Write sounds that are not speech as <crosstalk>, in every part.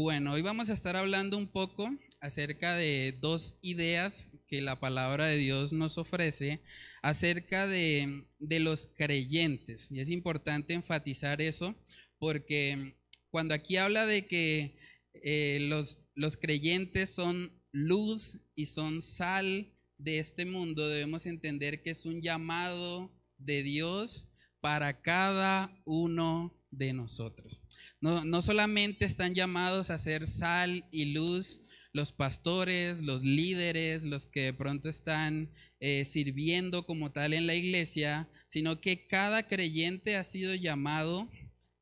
Bueno, hoy vamos a estar hablando un poco acerca de dos ideas que la palabra de Dios nos ofrece acerca de, los creyentes. Y es importante enfatizar eso porque cuando aquí habla de que eh, los, los creyentes son luz y son sal de este mundo, debemos entender que es un llamado de Dios para cada uno de nosotros. No, no solamente están llamados a ser sal y luz los pastores, los líderes, los que de pronto están eh, sirviendo como tal en la iglesia, sino que cada creyente ha sido llamado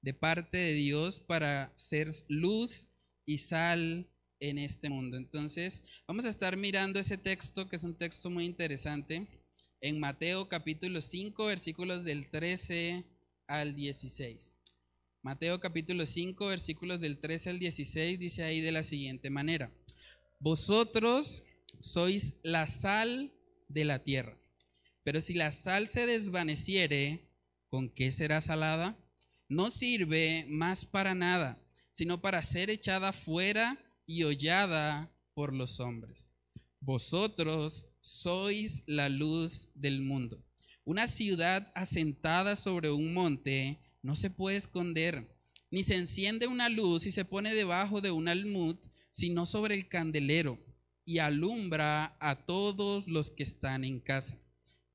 de parte de Dios para ser luz y sal en este mundo. Entonces, vamos a estar mirando ese texto, que es un texto muy interesante, en Mateo capítulo 5, versículos del 13 al 16. Mateo capítulo 5, versículos del 13 al 16 dice ahí de la siguiente manera. Vosotros sois la sal de la tierra. Pero si la sal se desvaneciere, ¿con qué será salada? No sirve más para nada, sino para ser echada fuera y hollada por los hombres. Vosotros sois la luz del mundo. Una ciudad asentada sobre un monte no se puede esconder, ni se enciende una luz y se pone debajo de un almud, sino sobre el candelero, y alumbra a todos los que están en casa.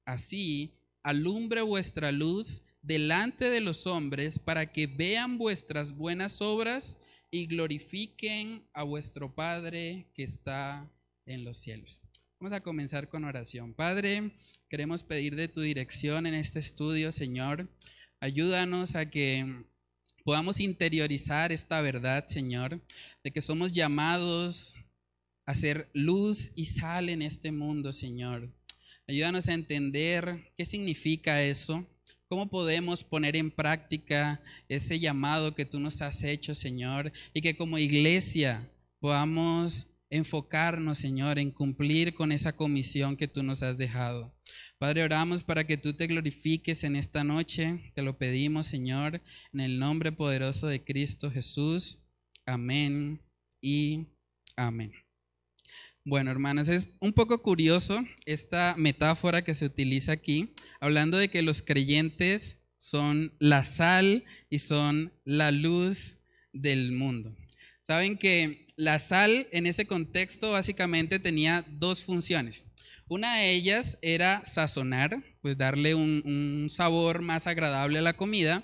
Así, alumbre vuestra luz delante de los hombres para que vean vuestras buenas obras y glorifiquen a vuestro Padre que está en los cielos. Vamos a comenzar con oración. Padre, queremos pedir de tu dirección en este estudio, Señor. Ayúdanos a que podamos interiorizar esta verdad, Señor, de que somos llamados a ser luz y sal en este mundo, Señor. Ayúdanos a entender qué significa eso, cómo podemos poner en práctica ese llamado que tú nos has hecho, Señor, y que como iglesia podamos enfocarnos, Señor, en cumplir con esa comisión que tú nos has dejado. Padre, oramos para que tú te glorifiques en esta noche. Te lo pedimos, Señor, en el nombre poderoso de Cristo Jesús. Amén y amén. Bueno, hermanos, es un poco curioso esta metáfora que se utiliza aquí, hablando de que los creyentes son la sal y son la luz del mundo. Saben que la sal en ese contexto básicamente tenía dos funciones. Una de ellas era sazonar, pues darle un, sabor más agradable a la comida,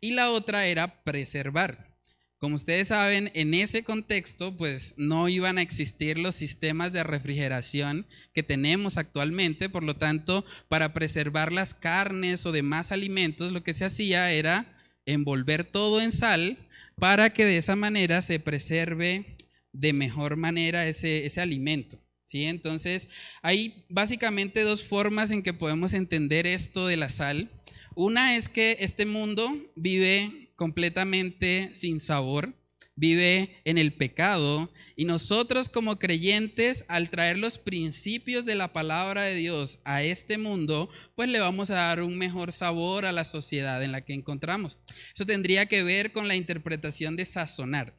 y la otra era preservar. Como ustedes saben, en ese contexto, pues no iban a existir los sistemas de refrigeración que tenemos actualmente, por lo tanto, para preservar las carnes o demás alimentos, lo que se hacía era envolver todo en sal para que de esa manera se preserve de mejor manera ese, ese alimento. ¿Sí? Entonces, hay básicamente dos formas en que podemos entender esto de la sal. Una es que este mundo vive completamente sin sabor, vive en el pecado y nosotros como creyentes al traer los principios de la palabra de Dios a este mundo, pues le vamos a dar un mejor sabor a la sociedad en la que encontramos. Eso tendría que ver con la interpretación de sazonar.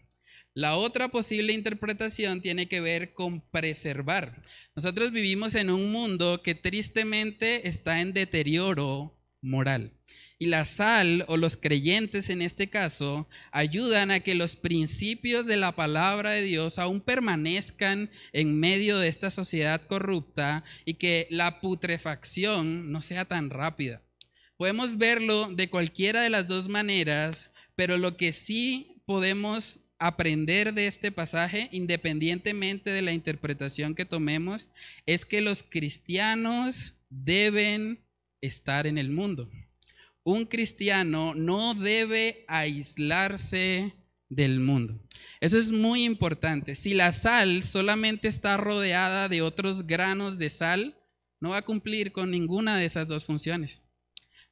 La otra posible interpretación tiene que ver con preservar. Nosotros vivimos en un mundo que tristemente está en deterioro moral. Y la sal o los creyentes en este caso ayudan a que los principios de la palabra de Dios aún permanezcan en medio de esta sociedad corrupta y que la putrefacción no sea tan rápida. Podemos verlo de cualquiera de las dos maneras, pero lo que sí podemos aprender de este pasaje, independientemente de la interpretación que tomemos, es que los cristianos deben estar en el mundo. Un cristiano no debe aislarse del mundo. Eso es muy importante. Si la sal solamente está rodeada de otros granos de sal, no va a cumplir con ninguna de esas dos funciones.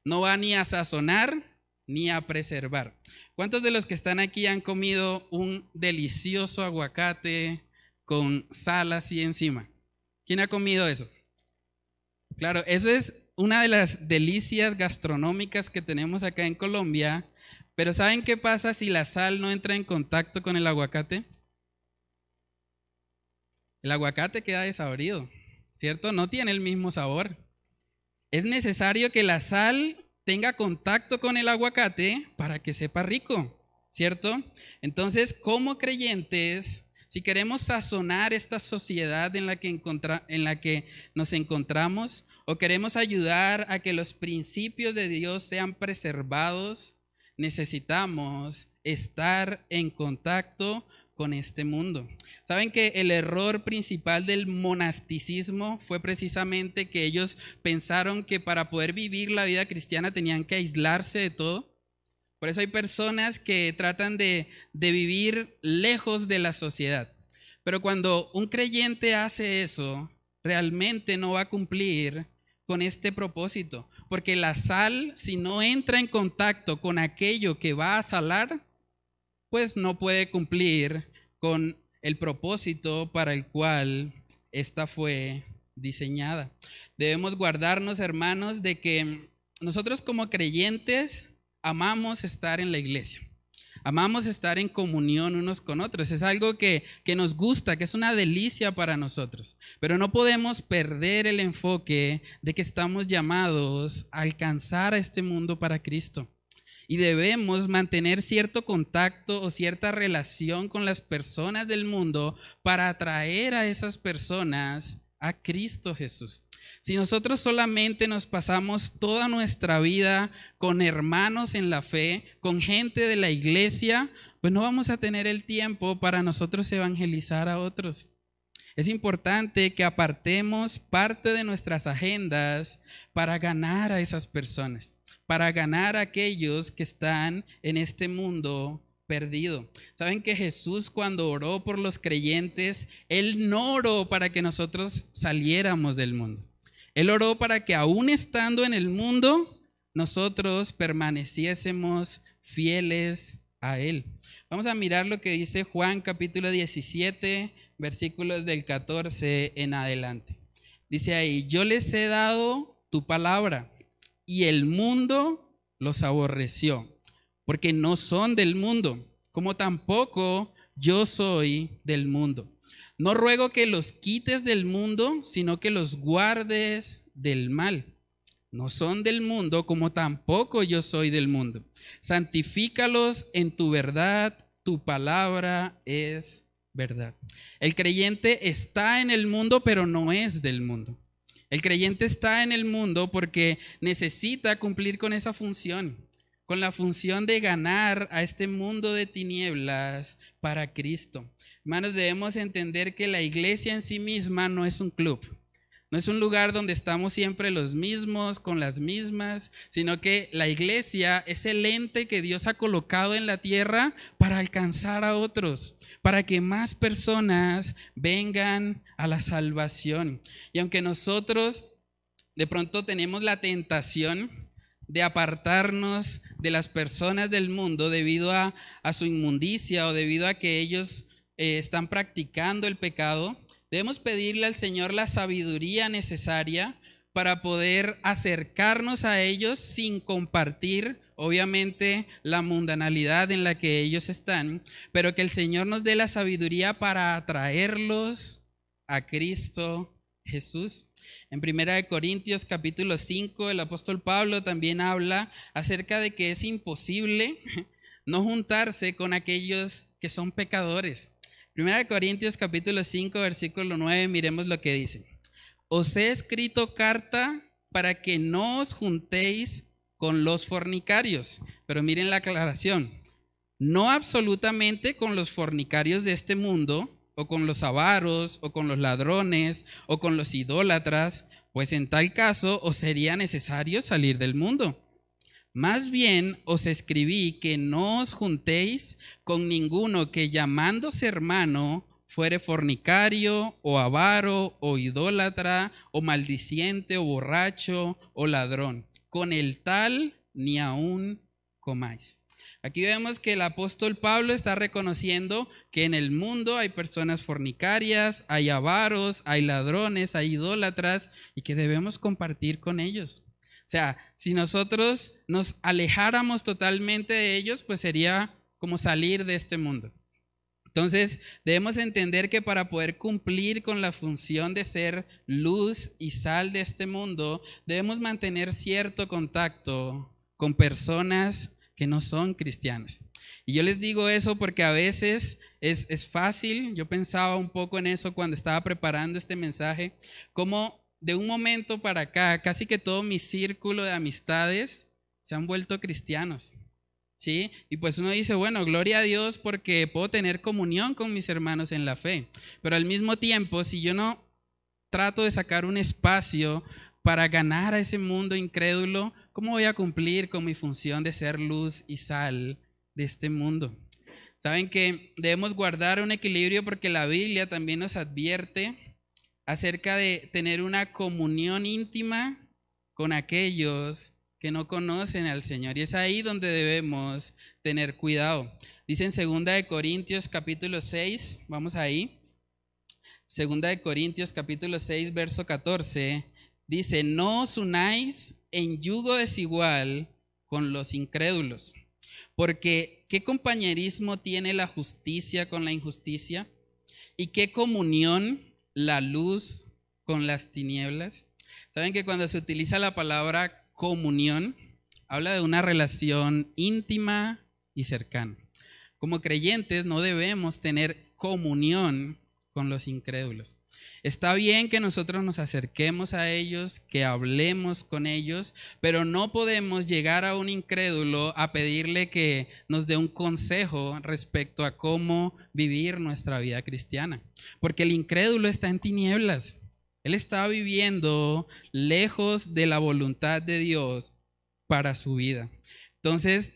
No va ni a sazonar ni a preservar. ¿Cuántos de los que están aquí han comido un delicioso aguacate con sal así encima? ¿Quién ha comido eso? Claro, eso es una de las delicias gastronómicas que tenemos acá en Colombia, pero ¿saben qué pasa si la sal no entra en contacto con el aguacate? el aguacate queda desabrido, ¿cierto? No tiene el mismo sabor. Es necesario que la sal tenga contacto con el aguacate para que sepa rico, ¿cierto? Entonces, como creyentes, si queremos sazonar esta sociedad en la que, en la que nos encontramos, o queremos ayudar a que los principios de Dios sean preservados, necesitamos estar en contacto con este mundo. Saben que el error principal del monasticismo fue precisamente que ellos pensaron que para poder vivir la vida cristiana tenían que aislarse de todo. Por eso hay personas que tratan de, de vivir lejos de la sociedad. Pero cuando un creyente hace eso, realmente no va a cumplir con este propósito. Porque la sal, si no entra en contacto con aquello que va a salar, pues no puede cumplir con el propósito para el cual esta fue diseñada. Debemos guardarnos, hermanos, de que nosotros como creyentes amamos estar en la iglesia. Amamos estar en comunión unos con otros. Es algo que, que, nos gusta, que es una delicia para nosotros. Pero no podemos perder el enfoque de que estamos llamados a alcanzar a este mundo para Cristo y debemos mantener cierto contacto o cierta relación con las personas del mundo para atraer a esas personas a Cristo Jesús. Si nosotros solamente nos pasamos toda nuestra vida con hermanos en la fe, con gente de la iglesia, pues no vamos a tener el tiempo para nosotros evangelizar a otros. Es importante que apartemos parte de nuestras agendas para ganar a esas personas para ganar a aquellos que están en este mundo perdido. Saben que Jesús cuando oró por los creyentes, Él no oró para que nosotros saliéramos del mundo. Él oró para que aún estando en el mundo, nosotros permaneciésemos fieles a Él. Vamos a mirar lo que dice Juan capítulo 17, versículos del 14 en adelante. Dice ahí, yo les he dado tu palabra y el mundo los aborreció, porque no son del mundo, como tampoco yo soy del mundo. No ruego que los quites del mundo, sino que los guardes del mal. No son del mundo, como tampoco yo soy del mundo. Santifícalos en tu verdad, tu palabra es verdad. El creyente está en el mundo, pero no es del mundo. El creyente está en el mundo porque necesita cumplir con esa función, con la función de ganar a este mundo de tinieblas para Cristo. Hermanos, debemos entender que la iglesia en sí misma no es un club. No es un lugar donde estamos siempre los mismos, con las mismas, sino que la iglesia es el ente que Dios ha colocado en la tierra para alcanzar a otros, para que más personas vengan a la salvación. Y aunque nosotros de pronto tenemos la tentación de apartarnos de las personas del mundo debido a, su inmundicia o debido a que ellos eh, están practicando el pecado, Debemos pedirle al Señor la sabiduría necesaria para poder acercarnos a ellos sin compartir, obviamente, la mundanalidad en la que ellos están, pero que el Señor nos dé la sabiduría para atraerlos a Cristo Jesús. En Primera de Corintios capítulo 5, el apóstol Pablo también habla acerca de que es imposible <laughs> no juntarse con aquellos que son pecadores. Primera de Corintios capítulo 5, versículo 9, miremos lo que dice. Os he escrito carta para que no os juntéis con los fornicarios. Pero miren la aclaración. No absolutamente con los fornicarios de este mundo, o con los avaros, o con los ladrones, o con los idólatras, pues en tal caso os sería necesario salir del mundo. Más bien os escribí que no os juntéis con ninguno que llamándose hermano fuere fornicario o avaro o idólatra o maldiciente o borracho o ladrón. Con el tal ni aún comáis. Aquí vemos que el apóstol Pablo está reconociendo que en el mundo hay personas fornicarias, hay avaros, hay ladrones, hay idólatras y que debemos compartir con ellos. O sea, si nosotros nos alejáramos totalmente de ellos, pues sería como salir de este mundo. Entonces, debemos entender que para poder cumplir con la función de ser luz y sal de este mundo, debemos mantener cierto contacto con personas que no son cristianas. Y yo les digo eso porque a veces es, es fácil, yo pensaba un poco en eso cuando estaba preparando este mensaje, como de un momento para acá, casi que todo mi círculo de amistades se han vuelto cristianos. ¿sí? Y pues uno dice, bueno, gloria a Dios porque puedo tener comunión con mis hermanos en la fe. Pero al mismo tiempo, si yo no trato de sacar un espacio para ganar a ese mundo incrédulo, ¿cómo voy a cumplir con mi función de ser luz y sal de este mundo? Saben que debemos guardar un equilibrio porque la Biblia también nos advierte acerca de tener una comunión íntima con aquellos que no conocen al Señor. Y es ahí donde debemos tener cuidado. Dice en 2 de Corintios capítulo 6, vamos ahí. Segunda de Corintios capítulo 6, verso 14, dice, no os unáis en yugo desigual con los incrédulos, porque ¿qué compañerismo tiene la justicia con la injusticia? ¿Y qué comunión la luz con las tinieblas? Saben que cuando se utiliza la palabra comunión habla de una relación íntima y cercana. Como creyentes no debemos tener comunión con los incrédulos. Está bien que nosotros nos acerquemos a ellos, que hablemos con ellos, pero no podemos llegar a un incrédulo a pedirle que nos dé un consejo respecto a cómo vivir nuestra vida cristiana. Porque el incrédulo está en tinieblas. Él estaba viviendo lejos de la voluntad de Dios para su vida. Entonces,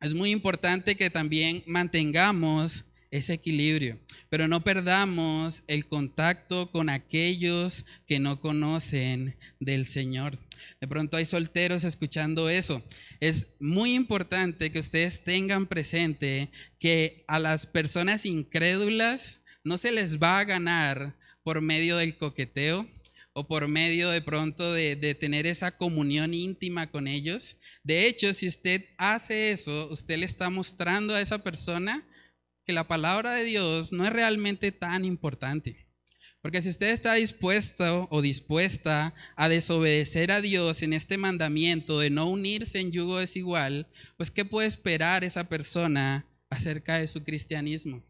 es muy importante que también mantengamos ese equilibrio, pero no perdamos el contacto con aquellos que no conocen del Señor. De pronto hay solteros escuchando eso. Es muy importante que ustedes tengan presente que a las personas incrédulas no se les va a ganar por medio del coqueteo o por medio de pronto de, de, tener esa comunión íntima con ellos. De hecho, si usted hace eso, usted le está mostrando a esa persona que la palabra de Dios no es realmente tan importante. Porque si usted está dispuesto o dispuesta a desobedecer a Dios en este mandamiento de no unirse en yugo desigual, pues ¿qué puede esperar esa persona acerca de su cristianismo?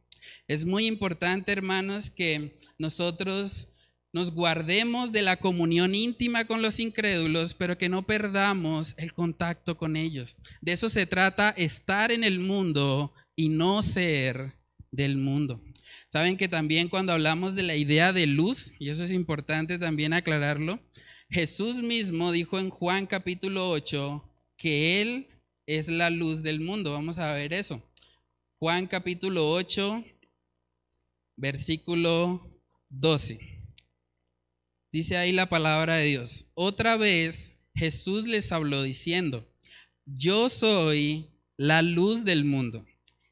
Es muy importante, hermanos, que nosotros nos guardemos de la comunión íntima con los incrédulos, pero que no perdamos el contacto con ellos. De eso se trata estar en el mundo y no ser del mundo. Saben que también cuando hablamos de la idea de luz, y eso es importante también aclararlo, Jesús mismo dijo en Juan capítulo 8 que Él es la luz del mundo. Vamos a ver eso. Juan capítulo 8, versículo 12. Dice ahí la palabra de Dios. Otra vez Jesús les habló diciendo, yo soy la luz del mundo.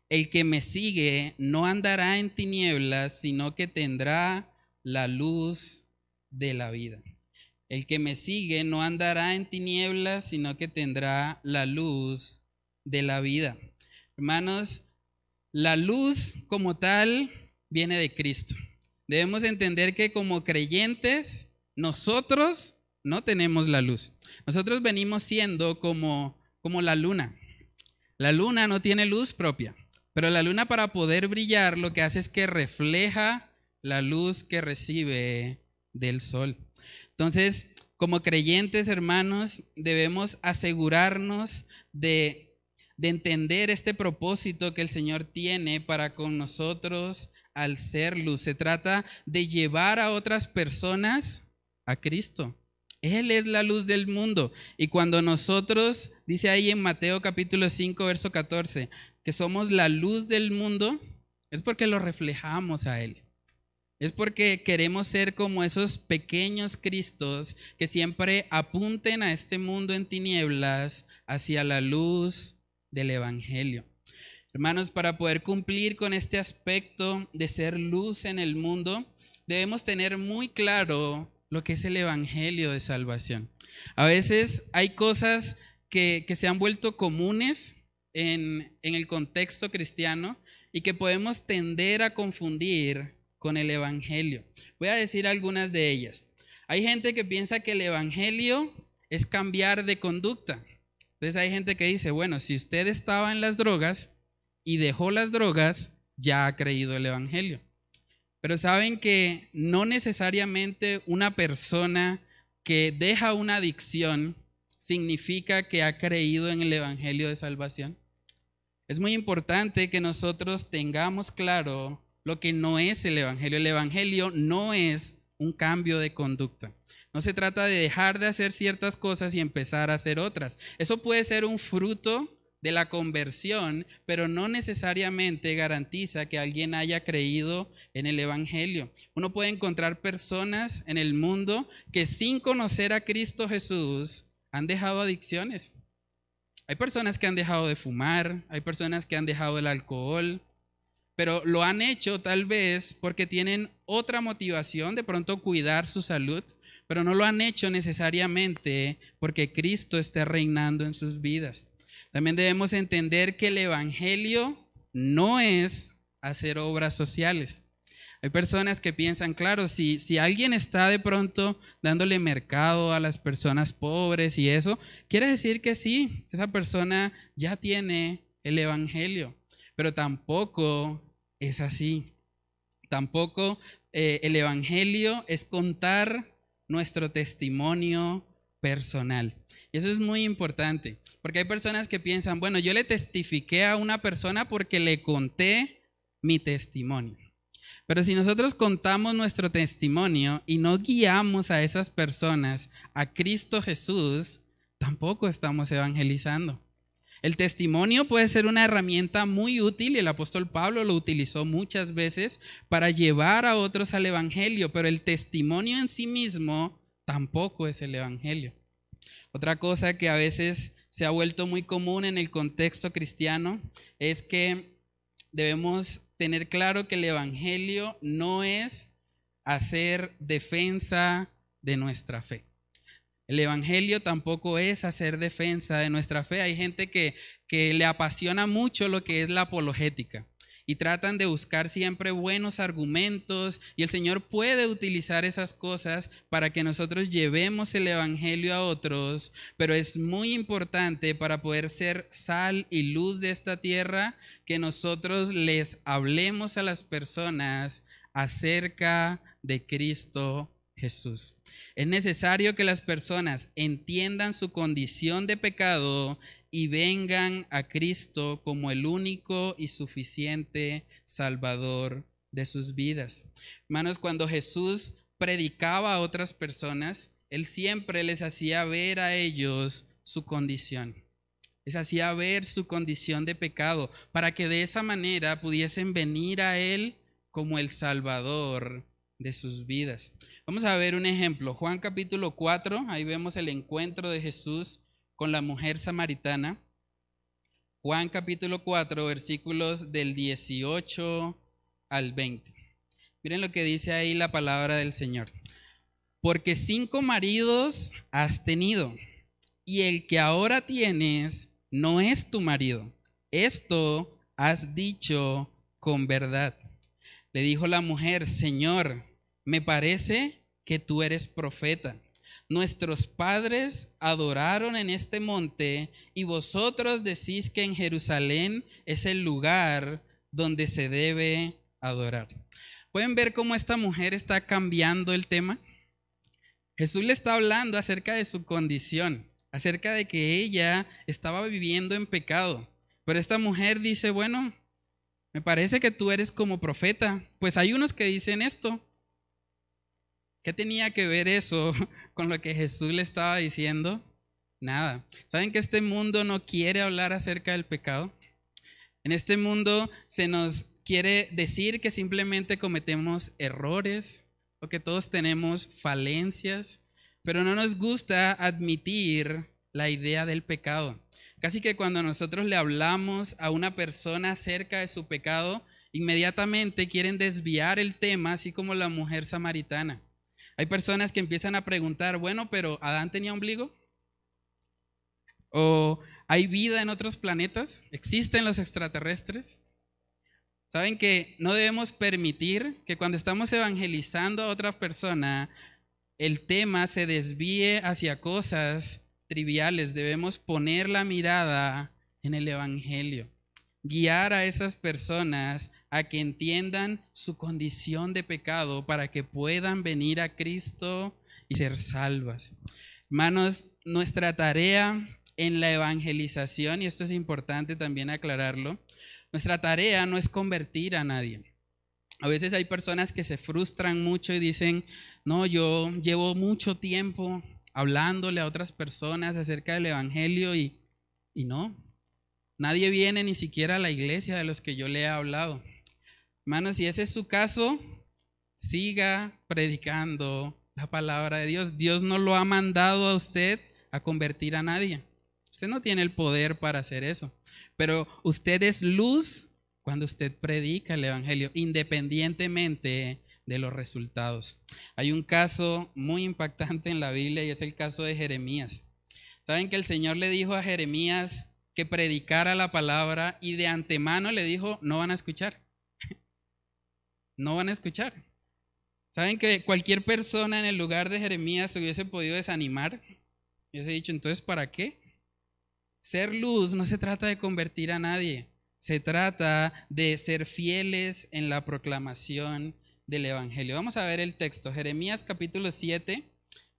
El que me sigue no andará en tinieblas, sino que tendrá la luz de la vida. El que me sigue no andará en tinieblas, sino que tendrá la luz de la vida. Hermanos, la luz como tal viene de Cristo. Debemos entender que como creyentes, nosotros no tenemos la luz. Nosotros venimos siendo como, como la luna. La luna no tiene luz propia, pero la luna para poder brillar lo que hace es que refleja la luz que recibe del sol. Entonces, como creyentes hermanos, debemos asegurarnos de, de entender este propósito que el Señor tiene para con nosotros al ser luz. Se trata de llevar a otras personas a Cristo. Él es la luz del mundo. Y cuando nosotros, dice ahí en Mateo capítulo 5, verso 14, que somos la luz del mundo, es porque lo reflejamos a Él. Es porque queremos ser como esos pequeños Cristos que siempre apunten a este mundo en tinieblas hacia la luz del Evangelio. Hermanos, para poder cumplir con este aspecto de ser luz en el mundo, debemos tener muy claro lo que es el Evangelio de salvación. A veces hay cosas que, se han vuelto comunes en, el contexto cristiano y que podemos tender a confundir con el Evangelio. Voy a decir algunas de ellas. Hay gente que piensa que el Evangelio es cambiar de conducta. Entonces hay gente que dice, bueno, si usted estaba en las drogas y dejó las drogas, ya ha creído el Evangelio. Pero saben que no necesariamente una persona que deja una adicción significa que ha creído en el Evangelio de salvación. Es muy importante que nosotros tengamos claro lo que no es el Evangelio. El Evangelio no es un cambio de conducta. No se trata de dejar de hacer ciertas cosas y empezar a hacer otras. Eso puede ser un fruto de la conversión, pero no necesariamente garantiza que alguien haya creído en el Evangelio. Uno puede encontrar personas en el mundo que sin conocer a Cristo Jesús han dejado adicciones. Hay personas que han dejado de fumar, hay personas que han dejado el alcohol, pero lo han hecho tal vez porque tienen otra motivación, de pronto cuidar su salud, pero no lo han hecho necesariamente porque Cristo esté reinando en sus vidas. También debemos entender que el Evangelio no es hacer obras sociales. Hay personas que piensan, claro, si, si alguien está de pronto dándole mercado a las personas pobres y eso, quiere decir que sí, esa persona ya tiene el Evangelio, pero tampoco es así. Tampoco eh, el Evangelio es contar nuestro testimonio personal. Y eso es muy importante. Porque hay personas que piensan, bueno, yo le testifiqué a una persona porque le conté mi testimonio. Pero si nosotros contamos nuestro testimonio y no guiamos a esas personas a Cristo Jesús, tampoco estamos evangelizando. El testimonio puede ser una herramienta muy útil el apóstol Pablo lo utilizó muchas veces para llevar a otros al Evangelio, pero el testimonio en sí mismo tampoco es el Evangelio. Otra cosa que a veces se ha vuelto muy común en el contexto cristiano es que debemos tener claro que el Evangelio no es hacer defensa de nuestra fe. El Evangelio tampoco es hacer defensa de nuestra fe. Hay gente que, que le apasiona mucho lo que es la apologética y tratan de buscar siempre buenos argumentos y el Señor puede utilizar esas cosas para que nosotros llevemos el Evangelio a otros, pero es muy importante para poder ser sal y luz de esta tierra que nosotros les hablemos a las personas acerca de Cristo Jesús. Es necesario que las personas entiendan su condición de pecado y vengan a Cristo como el único y suficiente Salvador de sus vidas. Hermanos, cuando Jesús predicaba a otras personas, Él siempre les hacía ver a ellos su condición. Les hacía ver su condición de pecado para que de esa manera pudiesen venir a Él como el Salvador de sus vidas. Vamos a ver un ejemplo. Juan capítulo 4, ahí vemos el encuentro de Jesús con la mujer samaritana. Juan capítulo 4, versículos del 18 al 20. Miren lo que dice ahí la palabra del Señor. Porque cinco maridos has tenido, y el que ahora tienes no es tu marido. Esto has dicho con verdad. Le dijo la mujer, Señor, me parece que tú eres profeta. Nuestros padres adoraron en este monte y vosotros decís que en Jerusalén es el lugar donde se debe adorar. ¿Pueden ver cómo esta mujer está cambiando el tema? Jesús le está hablando acerca de su condición, acerca de que ella estaba viviendo en pecado. Pero esta mujer dice, bueno, me parece que tú eres como profeta. Pues hay unos que dicen esto, ¿Qué tenía que ver eso <laughs> con lo que Jesús le estaba diciendo? Nada. ¿Saben que este mundo no quiere hablar acerca del pecado? En este mundo se nos quiere decir que simplemente cometemos errores o que todos tenemos falencias, pero no nos gusta admitir la idea del pecado. Casi que cuando nosotros le hablamos a una persona acerca de su pecado, inmediatamente quieren desviar el tema, así como la mujer samaritana. Hay personas que empiezan a preguntar, bueno, pero ¿Adán tenía ombligo? ¿O hay vida en otros planetas? ¿Existen los extraterrestres? Saben que no debemos permitir que cuando estamos evangelizando a otra persona, el tema se desvíe hacia cosas triviales. Debemos poner la mirada en el Evangelio. Guiar a esas personas a que entiendan su condición de pecado para que puedan venir a Cristo y ser salvas. Hermanos, nuestra tarea en la evangelización, y esto es importante también aclararlo, nuestra tarea no es convertir a nadie. A veces hay personas que se frustran mucho y dicen, no, yo llevo mucho tiempo hablándole a otras personas acerca del Evangelio y, y no, nadie viene ni siquiera a la iglesia de los que yo le he hablado. Hermanos, si ese es su caso, siga predicando la palabra de Dios. Dios no lo ha mandado a usted a convertir a nadie. Usted no tiene el poder para hacer eso. Pero usted es luz cuando usted predica el Evangelio, independientemente de los resultados. Hay un caso muy impactante en la Biblia y es el caso de Jeremías. Saben que el Señor le dijo a Jeremías que predicara la palabra y de antemano le dijo, no van a escuchar. <laughs> No van a escuchar. Saben que cualquier persona en el lugar de Jeremías se hubiese podido desanimar. Y hubiese dicho, entonces, ¿para qué? Ser luz no se trata de convertir a nadie, se trata de ser fieles en la proclamación del Evangelio. Vamos a ver el texto, Jeremías capítulo 7,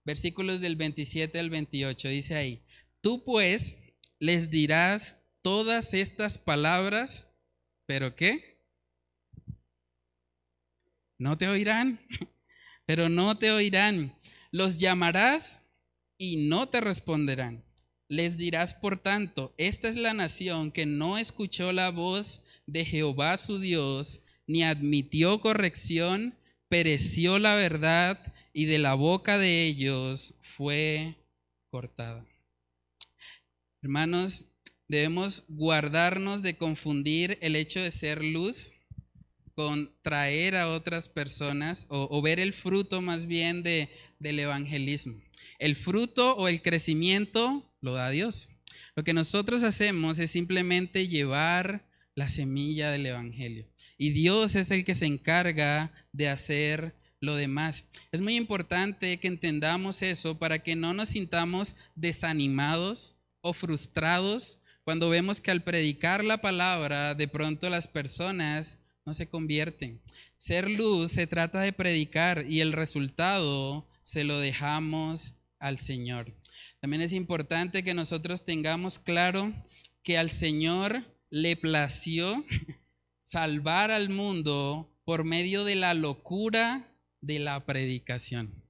versículos del 27 al 28, dice ahí, tú pues les dirás todas estas palabras, pero ¿qué? No te oirán, <laughs> pero no te oirán. Los llamarás y no te responderán les dirás, por tanto, esta es la nación que no escuchó la voz de Jehová su Dios, ni admitió corrección, pereció la verdad, y de la boca de ellos fue cortada. Hermanos, debemos guardarnos de confundir el hecho de ser luz con traer a otras personas o, ver el fruto más bien de, del evangelismo. El fruto o el crecimiento lo da Dios. Lo que nosotros hacemos es simplemente llevar la semilla del Evangelio. Y Dios es el que se encarga de hacer lo demás. Es muy importante que entendamos eso para que no nos sintamos desanimados o frustrados cuando vemos que al predicar la palabra de pronto las personas no se convierten. Ser luz se trata de predicar y el resultado se lo dejamos al Señor. También es importante que nosotros tengamos claro que al Señor le plació <laughs> salvar al mundo por medio de la locura de la predicación.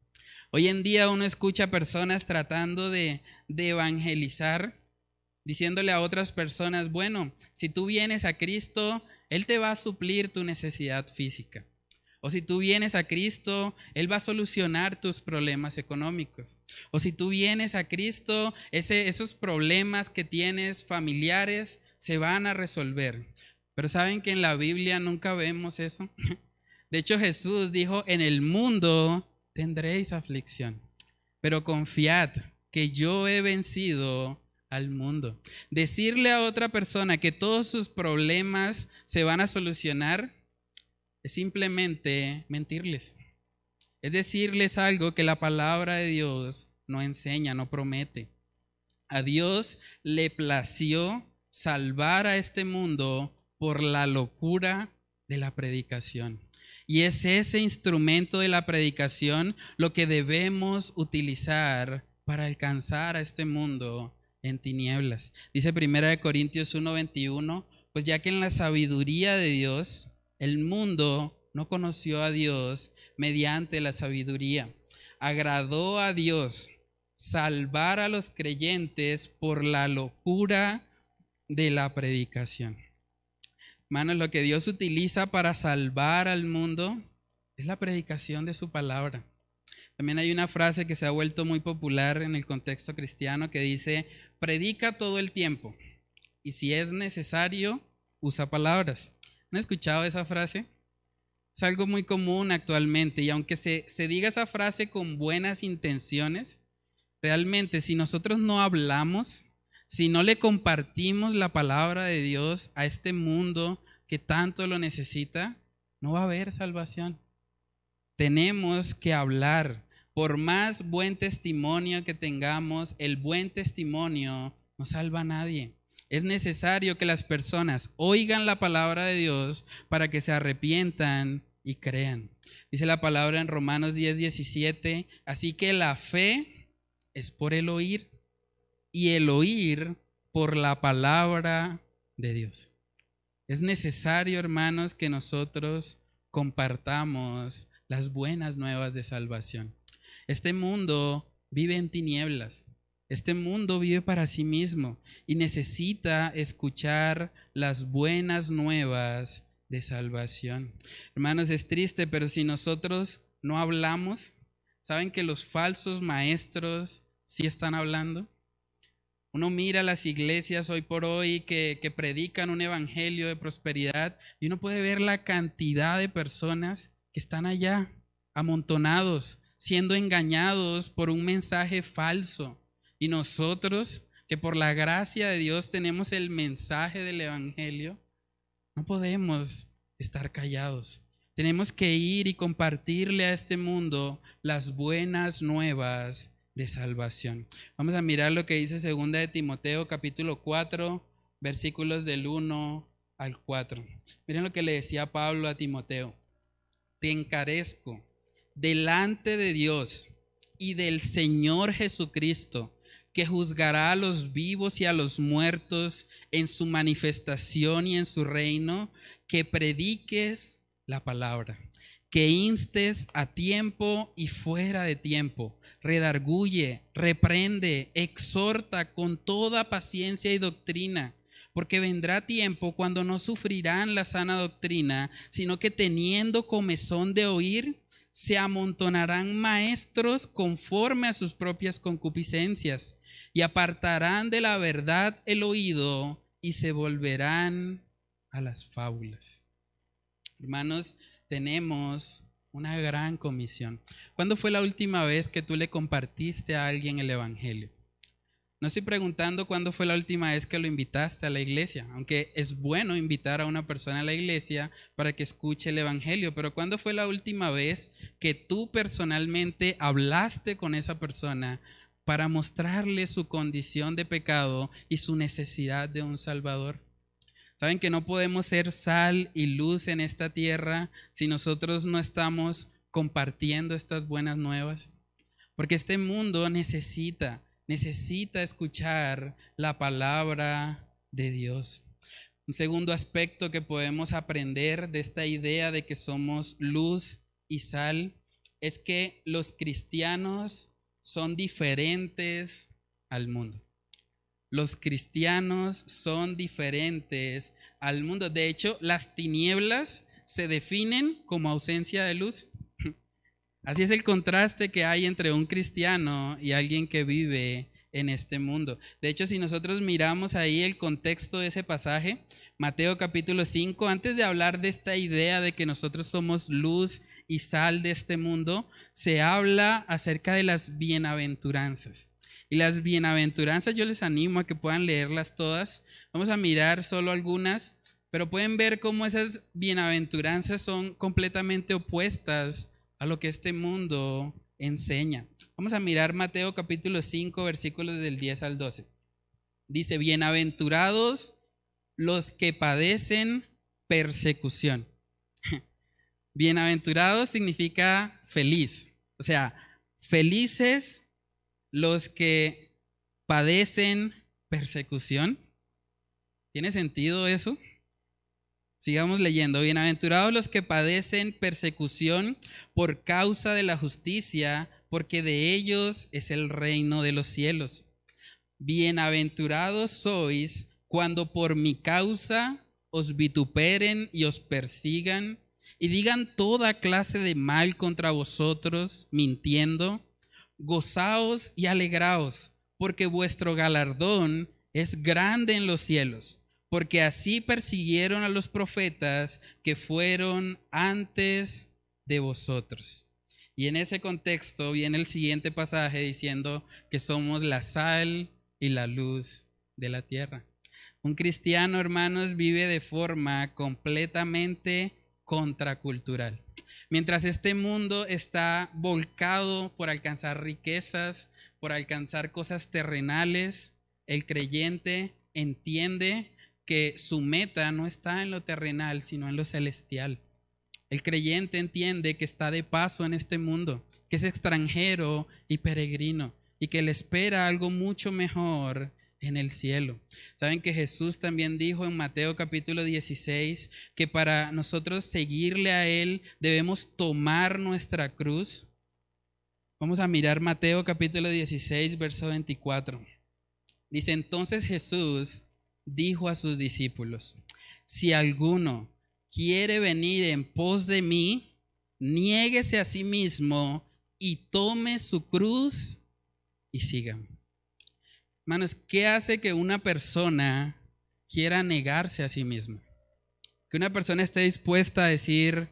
Hoy en día uno escucha personas tratando de, de evangelizar, diciéndole a otras personas, bueno, si tú vienes a Cristo, Él te va a suplir tu necesidad física. O si tú vienes a Cristo, Él va a solucionar tus problemas económicos. O si tú vienes a Cristo, esos problemas que tienes familiares se van a resolver. Pero saben que en la Biblia nunca vemos eso. <laughs> De hecho, Jesús dijo, en el mundo tendréis aflicción, pero confiad que yo he vencido al mundo. Decirle a otra persona que todos sus problemas se van a solucionar es simplemente mentirles. Es decirles algo que la palabra de Dios no enseña, no promete. A Dios le plació salvar a este mundo por la locura de la predicación. Y es ese instrumento de la predicación lo que debemos utilizar para alcanzar a este mundo en tinieblas. Dice 1 Corintios 1:21, pues ya que en la sabiduría de Dios el mundo no conoció a Dios mediante la sabiduría. Agradó a Dios salvar a los creyentes por la locura de la predicación. Hermanos, lo que Dios utiliza para salvar al mundo es la predicación de su palabra. También hay una frase que se ha vuelto muy popular en el contexto cristiano que dice, predica todo el tiempo y si es necesario, usa palabras. ¿Han escuchado esa frase? Es algo muy común actualmente y aunque se, se diga esa frase con buenas intenciones, realmente si nosotros no hablamos, si no le compartimos la palabra de Dios a este mundo, que tanto lo necesita, no va a haber salvación. Tenemos que hablar. Por más buen testimonio que tengamos, el buen testimonio no salva a nadie. Es necesario que las personas oigan la palabra de Dios para que se arrepientan y crean. Dice la palabra en Romanos 10, 17, así que la fe es por el oír y el oír por la palabra de Dios. Es necesario, hermanos, que nosotros compartamos las buenas nuevas de salvación. Este mundo vive en tinieblas. Este mundo vive para sí mismo y necesita escuchar las buenas nuevas de salvación. Hermanos, es triste, pero si nosotros no hablamos, ¿saben que los falsos maestros sí están hablando? Uno mira las iglesias hoy por hoy que, que, predican un evangelio de prosperidad y uno puede ver la cantidad de personas que están allá, amontonados, siendo engañados por un mensaje falso. Y nosotros, que por la gracia de Dios tenemos el mensaje del evangelio, no podemos estar callados. Tenemos que ir y compartirle a este mundo las buenas nuevas de salvación. Vamos a mirar lo que dice segunda de Timoteo capítulo 4, versículos del 1 al 4. Miren lo que le decía Pablo a Timoteo. Te encarezco delante de Dios y del Señor Jesucristo, que juzgará a los vivos y a los muertos en su manifestación y en su reino, que prediques la palabra, que instes a tiempo y fuera de tiempo redarguye, reprende, exhorta con toda paciencia y doctrina, porque vendrá tiempo cuando no sufrirán la sana doctrina, sino que teniendo comezón de oír, se amontonarán maestros conforme a sus propias concupiscencias, y apartarán de la verdad el oído y se volverán a las fábulas. Hermanos, tenemos una gran comisión. ¿Cuándo fue la última vez que tú le compartiste a alguien el Evangelio? No estoy preguntando cuándo fue la última vez que lo invitaste a la iglesia, aunque es bueno invitar a una persona a la iglesia para que escuche el Evangelio, pero ¿cuándo fue la última vez que tú personalmente hablaste con esa persona para mostrarle su condición de pecado y su necesidad de un Salvador? Saben que no podemos ser sal y luz en esta tierra si nosotros no estamos compartiendo estas buenas nuevas. Porque este mundo necesita, necesita escuchar la palabra de Dios. Un segundo aspecto que podemos aprender de esta idea de que somos luz y sal es que los cristianos son diferentes al mundo. Los cristianos son diferentes al mundo. De hecho, las tinieblas se definen como ausencia de luz. <laughs> Así es el contraste que hay entre un cristiano y alguien que vive en este mundo. De hecho, si nosotros miramos ahí el contexto de ese pasaje, Mateo capítulo 5, antes de hablar de esta idea de que nosotros somos luz y sal de este mundo, se habla acerca de las bienaventuranzas. Y las bienaventuranzas yo les animo a que puedan leerlas todas. Vamos a mirar solo algunas, pero pueden ver cómo esas bienaventuranzas son completamente opuestas a lo que este mundo enseña. Vamos a mirar Mateo capítulo 5, versículos del 10 al 12. Dice, bienaventurados los que padecen persecución. Bienaventurados significa feliz. O sea, felices los que padecen persecución. ¿Tiene sentido eso? Sigamos leyendo. Bienaventurados los que padecen persecución por causa de la justicia, porque de ellos es el reino de los cielos. Bienaventurados sois cuando por mi causa os vituperen y os persigan y digan toda clase de mal contra vosotros, mintiendo gozaos y alegraos, porque vuestro galardón es grande en los cielos, porque así persiguieron a los profetas que fueron antes de vosotros. Y en ese contexto viene el siguiente pasaje diciendo que somos la sal y la luz de la tierra. Un cristiano, hermanos, vive de forma completamente contracultural. Mientras este mundo está volcado por alcanzar riquezas, por alcanzar cosas terrenales, el creyente entiende que su meta no está en lo terrenal, sino en lo celestial. El creyente entiende que está de paso en este mundo, que es extranjero y peregrino, y que le espera algo mucho mejor en el cielo. Saben que Jesús también dijo en Mateo capítulo 16 que para nosotros seguirle a Él debemos tomar nuestra cruz. Vamos a mirar Mateo capítulo 16, verso 24. Dice entonces Jesús dijo a sus discípulos, si alguno quiere venir en pos de mí, niéguese a sí mismo y tome su cruz y sígame. Hermanos, ¿qué hace que una persona quiera negarse a sí mismo? Que una persona esté dispuesta a decir,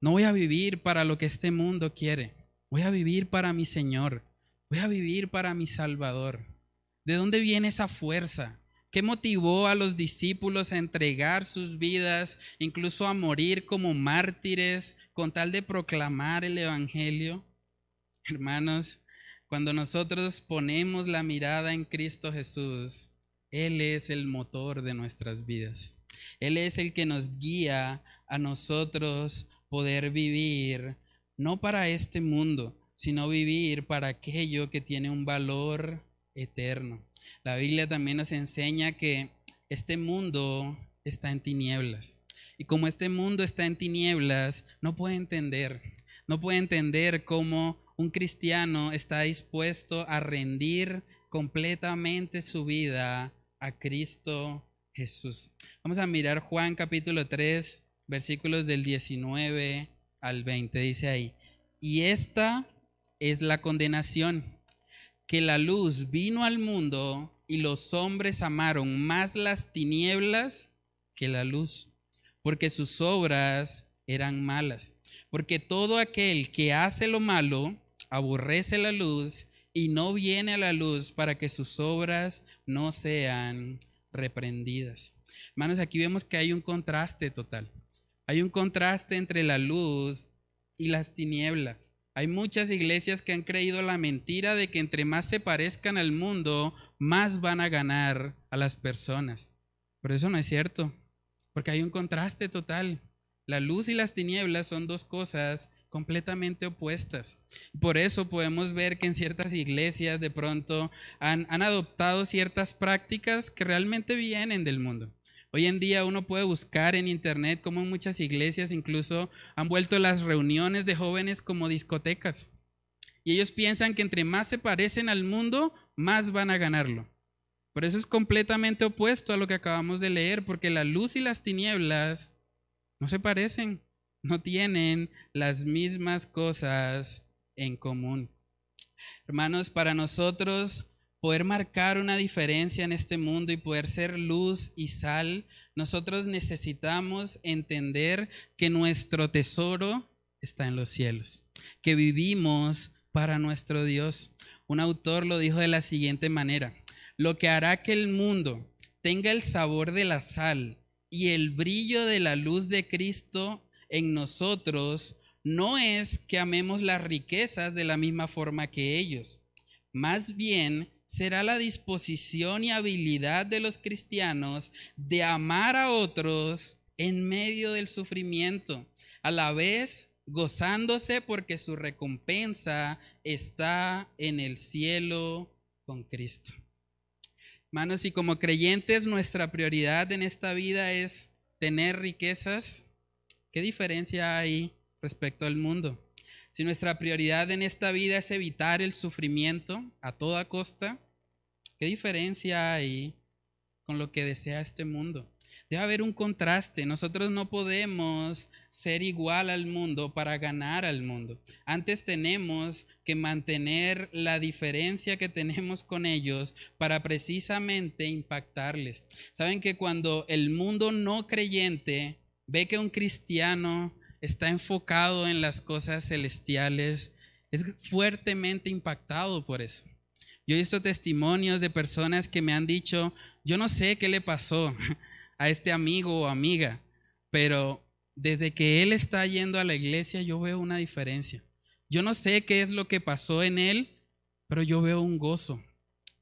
no voy a vivir para lo que este mundo quiere, voy a vivir para mi Señor, voy a vivir para mi Salvador. ¿De dónde viene esa fuerza? ¿Qué motivó a los discípulos a entregar sus vidas, incluso a morir como mártires, con tal de proclamar el Evangelio? Hermanos, cuando nosotros ponemos la mirada en Cristo Jesús, Él es el motor de nuestras vidas. Él es el que nos guía a nosotros poder vivir, no para este mundo, sino vivir para aquello que tiene un valor eterno. La Biblia también nos enseña que este mundo está en tinieblas. Y como este mundo está en tinieblas, no puede entender, no puede entender cómo un cristiano está dispuesto a rendir completamente su vida a Cristo Jesús. Vamos a mirar Juan capítulo 3, versículos del 19 al 20. Dice ahí, y esta es la condenación, que la luz vino al mundo y los hombres amaron más las tinieblas que la luz, porque sus obras eran malas. Porque todo aquel que hace lo malo aborrece la luz y no viene a la luz para que sus obras no sean reprendidas. Hermanos, aquí vemos que hay un contraste total. Hay un contraste entre la luz y las tinieblas. Hay muchas iglesias que han creído la mentira de que entre más se parezcan al mundo, más van a ganar a las personas. Pero eso no es cierto, porque hay un contraste total. La luz y las tinieblas son dos cosas completamente opuestas. Por eso podemos ver que en ciertas iglesias de pronto han, han, adoptado ciertas prácticas que realmente vienen del mundo. Hoy en día uno puede buscar en internet cómo muchas iglesias incluso han vuelto las reuniones de jóvenes como discotecas. Y ellos piensan que entre más se parecen al mundo, más van a ganarlo. Por eso es completamente opuesto a lo que acabamos de leer, porque la luz y las tinieblas no se parecen, no tienen las mismas cosas en común. Hermanos, para nosotros poder marcar una diferencia en este mundo y poder ser luz y sal, nosotros necesitamos entender que nuestro tesoro está en los cielos, que vivimos para nuestro Dios. Un autor lo dijo de la siguiente manera, lo que hará que el mundo tenga el sabor de la sal y el brillo de la luz de Cristo en nosotros no es que amemos las riquezas de la misma forma que ellos, más bien será la disposición y habilidad de los cristianos de amar a otros en medio del sufrimiento, a la vez gozándose porque su recompensa está en el cielo con Cristo. Hermanos, y como creyentes nuestra prioridad en esta vida es tener riquezas, ¿qué diferencia hay respecto al mundo? Si nuestra prioridad en esta vida es evitar el sufrimiento a toda costa, ¿qué diferencia hay con lo que desea este mundo? Debe haber un contraste. Nosotros no podemos ser igual al mundo para ganar al mundo. Antes tenemos que mantener la diferencia que tenemos con ellos para precisamente impactarles. Saben que cuando el mundo no creyente ve que un cristiano está enfocado en las cosas celestiales, es fuertemente impactado por eso. Yo he visto testimonios de personas que me han dicho, Yo no sé qué le pasó <laughs> a este amigo o amiga, pero desde que él está yendo a la iglesia yo veo una diferencia. Yo no sé qué es lo que pasó en él, pero yo veo un gozo.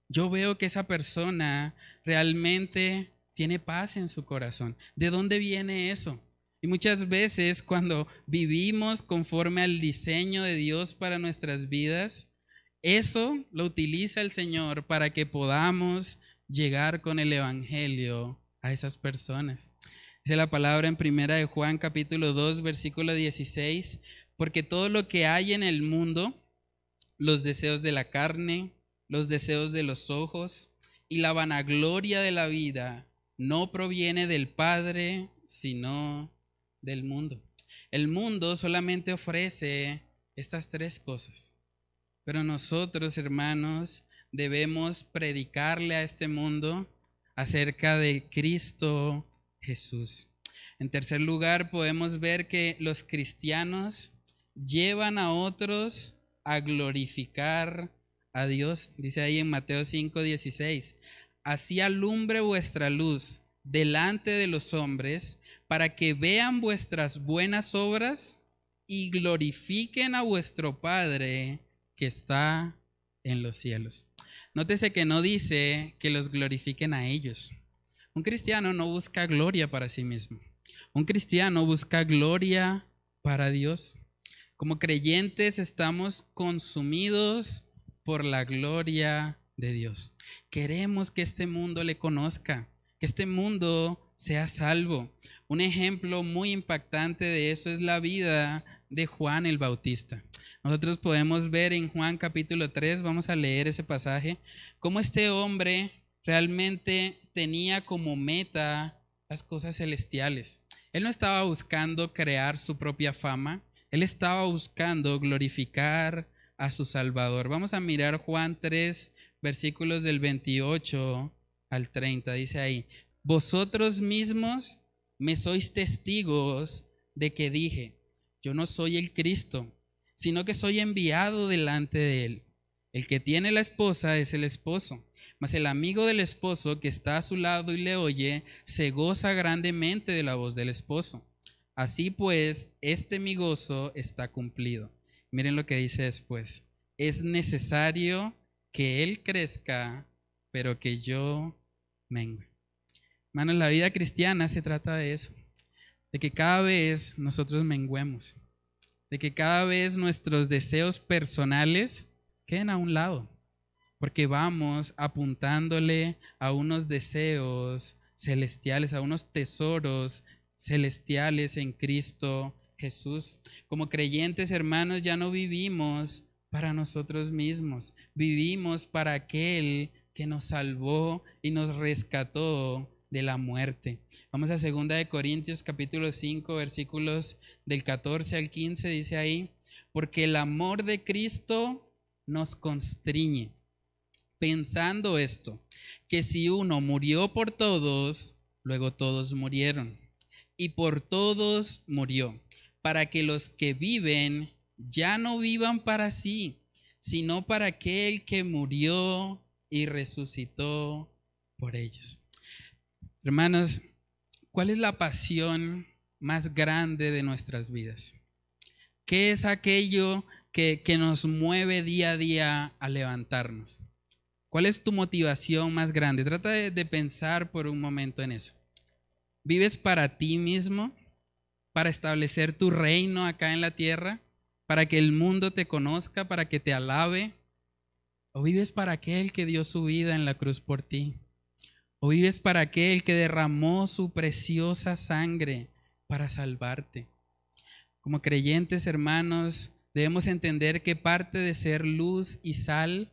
Yo veo que esa persona realmente tiene paz en su corazón. ¿De dónde viene eso? Y muchas veces cuando vivimos conforme al diseño de Dios para nuestras vidas, eso lo utiliza el Señor para que podamos llegar con el Evangelio a esas personas. Dice la palabra en primera de Juan capítulo 2 versículo 16, porque todo lo que hay en el mundo, los deseos de la carne, los deseos de los ojos y la vanagloria de la vida, no proviene del Padre, sino del mundo. El mundo solamente ofrece estas tres cosas, pero nosotros, hermanos, debemos predicarle a este mundo acerca de Cristo Jesús. En tercer lugar, podemos ver que los cristianos llevan a otros a glorificar a Dios. Dice ahí en Mateo 5, 16, así alumbre vuestra luz delante de los hombres, para que vean vuestras buenas obras y glorifiquen a vuestro Padre que está en los cielos. Nótese que no dice que los glorifiquen a ellos. Un cristiano no busca gloria para sí mismo. Un cristiano busca gloria para Dios. Como creyentes estamos consumidos por la gloria de Dios. Queremos que este mundo le conozca, que este mundo sea salvo. Un ejemplo muy impactante de eso es la vida de Juan el Bautista. Nosotros podemos ver en Juan capítulo 3, vamos a leer ese pasaje, cómo este hombre realmente tenía como meta las cosas celestiales. Él no estaba buscando crear su propia fama, él estaba buscando glorificar a su Salvador. Vamos a mirar Juan 3, versículos del 28 al 30. Dice ahí, vosotros mismos me sois testigos de que dije, yo no soy el Cristo, sino que soy enviado delante de él. El que tiene la esposa es el esposo mas el amigo del esposo que está a su lado y le oye, se goza grandemente de la voz del esposo. Así pues, este mi gozo está cumplido. Miren lo que dice después. Es necesario que Él crezca, pero que yo mengue. Hermanos, la vida cristiana se trata de eso. De que cada vez nosotros menguemos. De que cada vez nuestros deseos personales queden a un lado porque vamos apuntándole a unos deseos celestiales, a unos tesoros celestiales en Cristo Jesús. Como creyentes hermanos ya no vivimos para nosotros mismos, vivimos para aquel que nos salvó y nos rescató de la muerte. Vamos a 2 de Corintios capítulo 5 versículos del 14 al 15 dice ahí, porque el amor de Cristo nos constriñe pensando esto, que si uno murió por todos, luego todos murieron. Y por todos murió, para que los que viven ya no vivan para sí, sino para aquel que murió y resucitó por ellos. Hermanos, ¿cuál es la pasión más grande de nuestras vidas? ¿Qué es aquello que, que nos mueve día a día a levantarnos? ¿Cuál es tu motivación más grande? Trata de, pensar por un momento en eso. ¿Vives para ti mismo? ¿Para establecer tu reino acá en la tierra? ¿Para que el mundo te conozca? ¿Para que te alabe? ¿O vives para aquel que dio su vida en la cruz por ti? ¿O vives para aquel que derramó su preciosa sangre para salvarte? Como creyentes hermanos, debemos entender que parte de ser luz y sal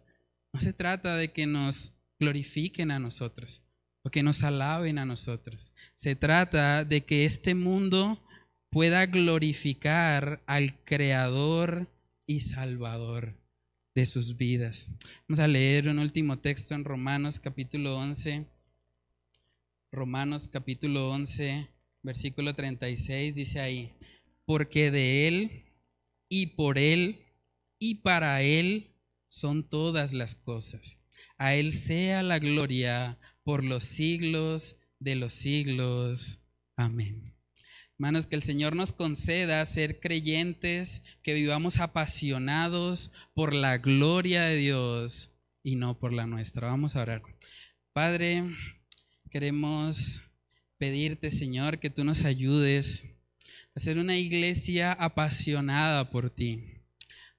no se trata de que nos glorifiquen a nosotros o que nos alaben a nosotros. Se trata de que este mundo pueda glorificar al Creador y Salvador de sus vidas. Vamos a leer un último texto en Romanos capítulo 11. Romanos capítulo 11, versículo 36 dice ahí, porque de Él y por Él y para Él son todas las cosas. A Él sea la gloria por los siglos de los siglos. Amén. Hermanos, que el Señor nos conceda ser creyentes, que vivamos apasionados por la gloria de Dios y no por la nuestra. Vamos a orar. Padre, queremos pedirte, Señor, que tú nos ayudes a ser una iglesia apasionada por ti.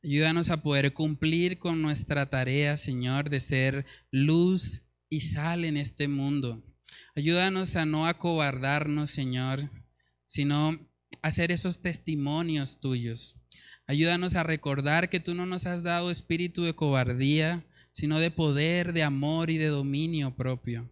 Ayúdanos a poder cumplir con nuestra tarea, Señor, de ser luz y sal en este mundo. Ayúdanos a no acobardarnos, Señor, sino hacer esos testimonios tuyos. Ayúdanos a recordar que tú no nos has dado espíritu de cobardía, sino de poder, de amor y de dominio propio.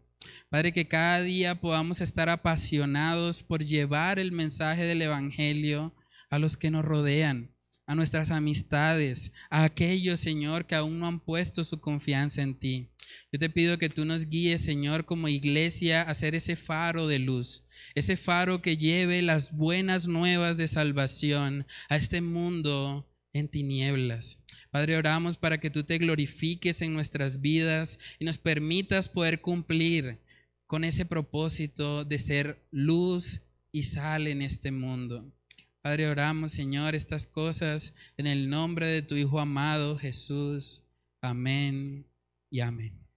Padre, que cada día podamos estar apasionados por llevar el mensaje del Evangelio a los que nos rodean, a nuestras amistades, a aquellos, Señor, que aún no han puesto su confianza en ti. Yo te pido que tú nos guíes, Señor, como iglesia a ser ese faro de luz, ese faro que lleve las buenas nuevas de salvación a este mundo en tinieblas. Padre, oramos para que tú te glorifiques en nuestras vidas y nos permitas poder cumplir con ese propósito de ser luz y sal en este mundo. Padre, oramos, Señor, estas cosas en el nombre de tu Hijo amado Jesús. Amén y amén.